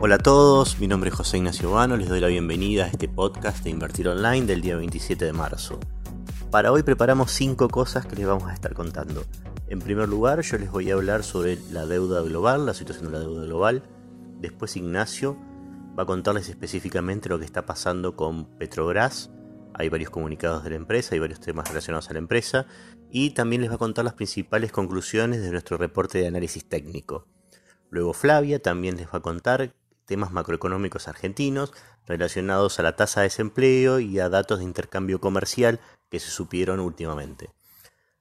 Hola a todos, mi nombre es José Ignacio Vano, les doy la bienvenida a este podcast de Invertir Online del día 27 de marzo. Para hoy preparamos 5 cosas que les vamos a estar contando. En primer lugar, yo les voy a hablar sobre la deuda global, la situación de la deuda global. Después Ignacio va a contarles específicamente lo que está pasando con Petrobras. Hay varios comunicados de la empresa, hay varios temas relacionados a la empresa. Y también les va a contar las principales conclusiones de nuestro reporte de análisis técnico. Luego Flavia también les va a contar temas macroeconómicos argentinos relacionados a la tasa de desempleo y a datos de intercambio comercial que se supieron últimamente.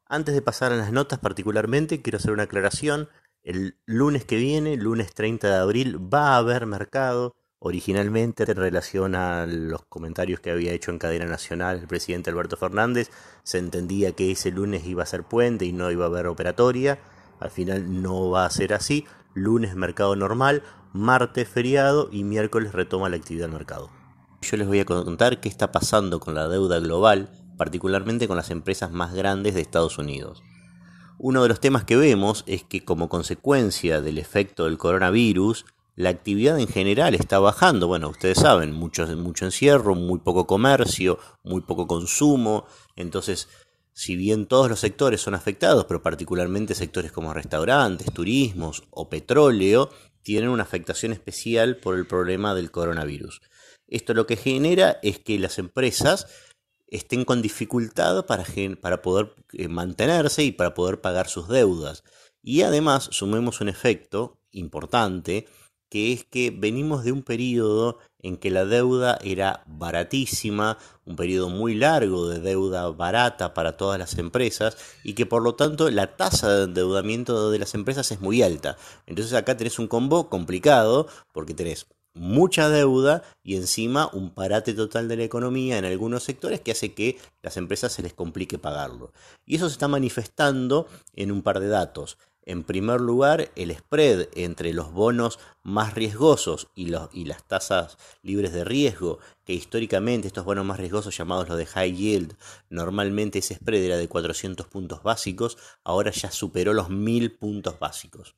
Antes de pasar a las notas particularmente, quiero hacer una aclaración. El lunes que viene, lunes 30 de abril, va a haber mercado. Originalmente, en relación a los comentarios que había hecho en cadena nacional el presidente Alberto Fernández, se entendía que ese lunes iba a ser puente y no iba a haber operatoria. Al final no va a ser así. Lunes mercado normal, martes feriado y miércoles retoma la actividad del mercado. Yo les voy a contar qué está pasando con la deuda global, particularmente con las empresas más grandes de Estados Unidos. Uno de los temas que vemos es que como consecuencia del efecto del coronavirus, la actividad en general está bajando. Bueno, ustedes saben, mucho, mucho encierro, muy poco comercio, muy poco consumo. Entonces, si bien todos los sectores son afectados, pero particularmente sectores como restaurantes, turismos o petróleo, tienen una afectación especial por el problema del coronavirus. Esto lo que genera es que las empresas estén con dificultad para, para poder eh, mantenerse y para poder pagar sus deudas. Y además sumemos un efecto importante, que es que venimos de un periodo en que la deuda era baratísima, un periodo muy largo de deuda barata para todas las empresas y que por lo tanto la tasa de endeudamiento de las empresas es muy alta. Entonces acá tenés un combo complicado porque tenés mucha deuda y encima un parate total de la economía en algunos sectores que hace que las empresas se les complique pagarlo. Y eso se está manifestando en un par de datos. En primer lugar, el spread entre los bonos más riesgosos y, los, y, las tasas libres de riesgo, que históricamente estos bonos más riesgosos llamados los de high yield, normalmente ese spread era de 400 puntos básicos, ahora ya superó los 1000 puntos básicos.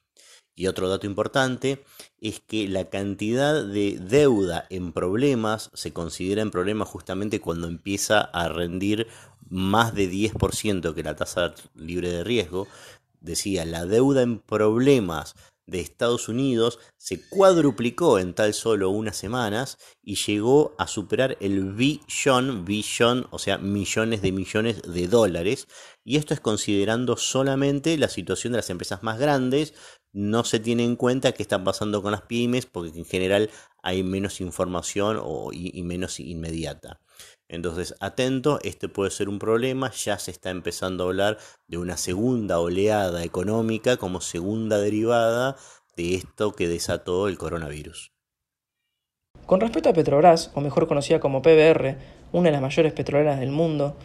Y otro dato importante es que la cantidad de deuda en problemas se considera en problemas justamente cuando empieza a rendir más de 10% que la tasa libre de riesgo, decía, la deuda en problemas de Estados Unidos se cuadruplicó en tal solo unas semanas y llegó a superar el billón, billón, o sea, millones de millones de dólares. Y esto es considerando solamente la situación de las empresas más grandes. No se tiene en cuenta qué está pasando con las pymes porque en general hay menos información y menos inmediata. Entonces, atento, este puede ser un problema, ya se está empezando a hablar de una segunda oleada económica como segunda derivada de esto que desató el coronavirus. Con respecto a Petrobras, o mejor conocida como PBR, una de las mayores petroleras del mundo,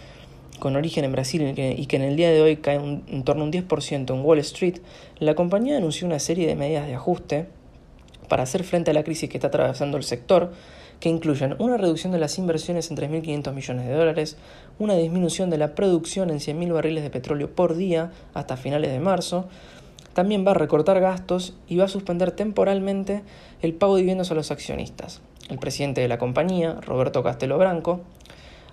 con origen en Brasil y que en el día de hoy cae en torno a un 10% en Wall Street, la compañía anunció una serie de medidas de ajuste para hacer frente a la crisis que está atravesando el sector, que incluyen una reducción de las inversiones en 3.500 millones de dólares, una disminución de la producción en 100.000 barriles de petróleo por día hasta finales de marzo, también va a recortar gastos y va a suspender temporalmente el pago de dividendos a los accionistas. El presidente de la compañía, Roberto Castelo Branco,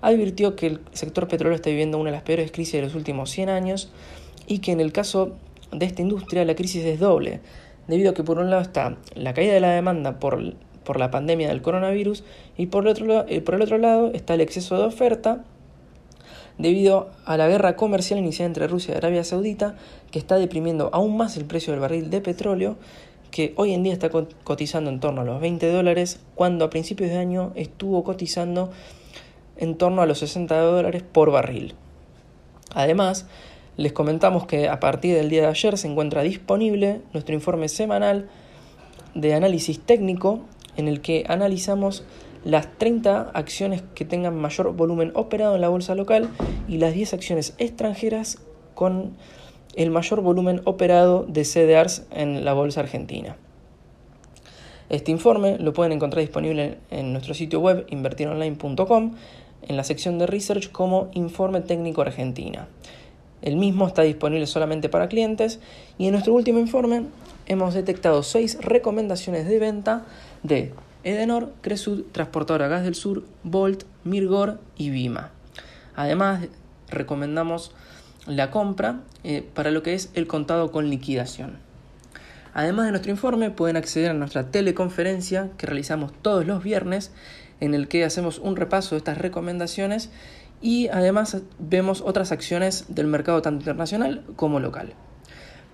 advirtió que el sector petrolero está viviendo una de las peores crisis de los últimos 100 años y que en el caso de esta industria la crisis es doble, debido a que por un lado está la caída de la demanda por por la pandemia del coronavirus y por el, otro, eh, por el otro lado está el exceso de oferta debido a la guerra comercial iniciada entre Rusia y Arabia Saudita que está deprimiendo aún más el precio del barril de petróleo que hoy en día está cotizando en torno a los 20 dólares cuando a principios de año estuvo cotizando en torno a los 60 dólares por barril. Además, les comentamos que a partir del día de ayer se encuentra disponible nuestro informe semanal de análisis técnico en el que analizamos las 30 acciones que tengan mayor volumen operado en la bolsa local y las 10 acciones extranjeras con el mayor volumen operado de CDRs en la bolsa argentina. Este informe lo pueden encontrar disponible en nuestro sitio web invertironline.com en la sección de research como Informe Técnico Argentina. El mismo está disponible solamente para clientes y en nuestro último informe hemos detectado seis recomendaciones de venta de Edenor, Cresud, Transportadora Gas del Sur, Volt, Mirgor y Vima. Además, recomendamos la compra eh, para lo que es el contado con liquidación. Además de nuestro informe, pueden acceder a nuestra teleconferencia que realizamos todos los viernes, en el que hacemos un repaso de estas recomendaciones y además vemos otras acciones del mercado tanto internacional como local.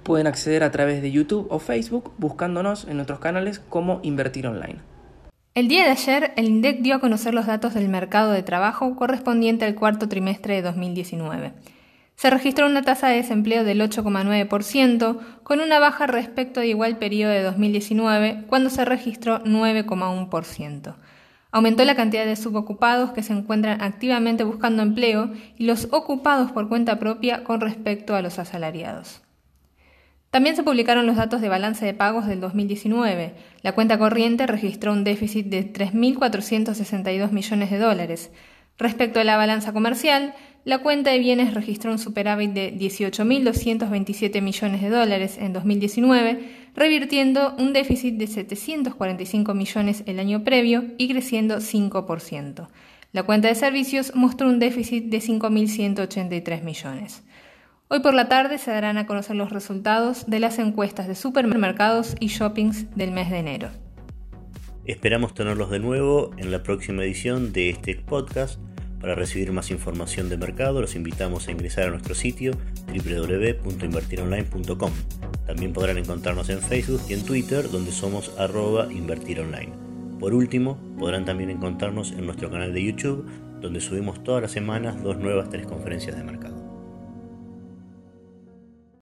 Pueden acceder a través de YouTube o Facebook buscándonos en nuestros canales como Invertir Online. El día de ayer, el INDEC dio a conocer los datos del mercado de trabajo correspondiente al cuarto trimestre de 2019. Se registró una tasa de desempleo del 8,9%, con una baja respecto de igual periodo de 2019, cuando se registró 9,1%. Aumentó la cantidad de subocupados que se encuentran activamente buscando empleo y los ocupados por cuenta propia con respecto a los asalariados. También se publicaron los datos de balance de pagos del 2019. La cuenta corriente registró un déficit de 3.462 millones de dólares. Respecto a la balanza comercial, la cuenta de bienes registró un superávit de 18.227 millones de dólares en 2019, revirtiendo un déficit de 745 millones el año previo y creciendo 5%. La cuenta de servicios mostró un déficit de 5.183 millones. Hoy por la tarde se darán a conocer los resultados de las encuestas de supermercados y shoppings del mes de enero. Esperamos tenerlos de nuevo en la próxima edición de este podcast. Para recibir más información de mercado, los invitamos a ingresar a nuestro sitio www.invertironline.com. También podrán encontrarnos en Facebook y en Twitter, donde somos arroba invertironline. Por último, podrán también encontrarnos en nuestro canal de YouTube, donde subimos todas las semanas dos nuevas teleconferencias de mercado.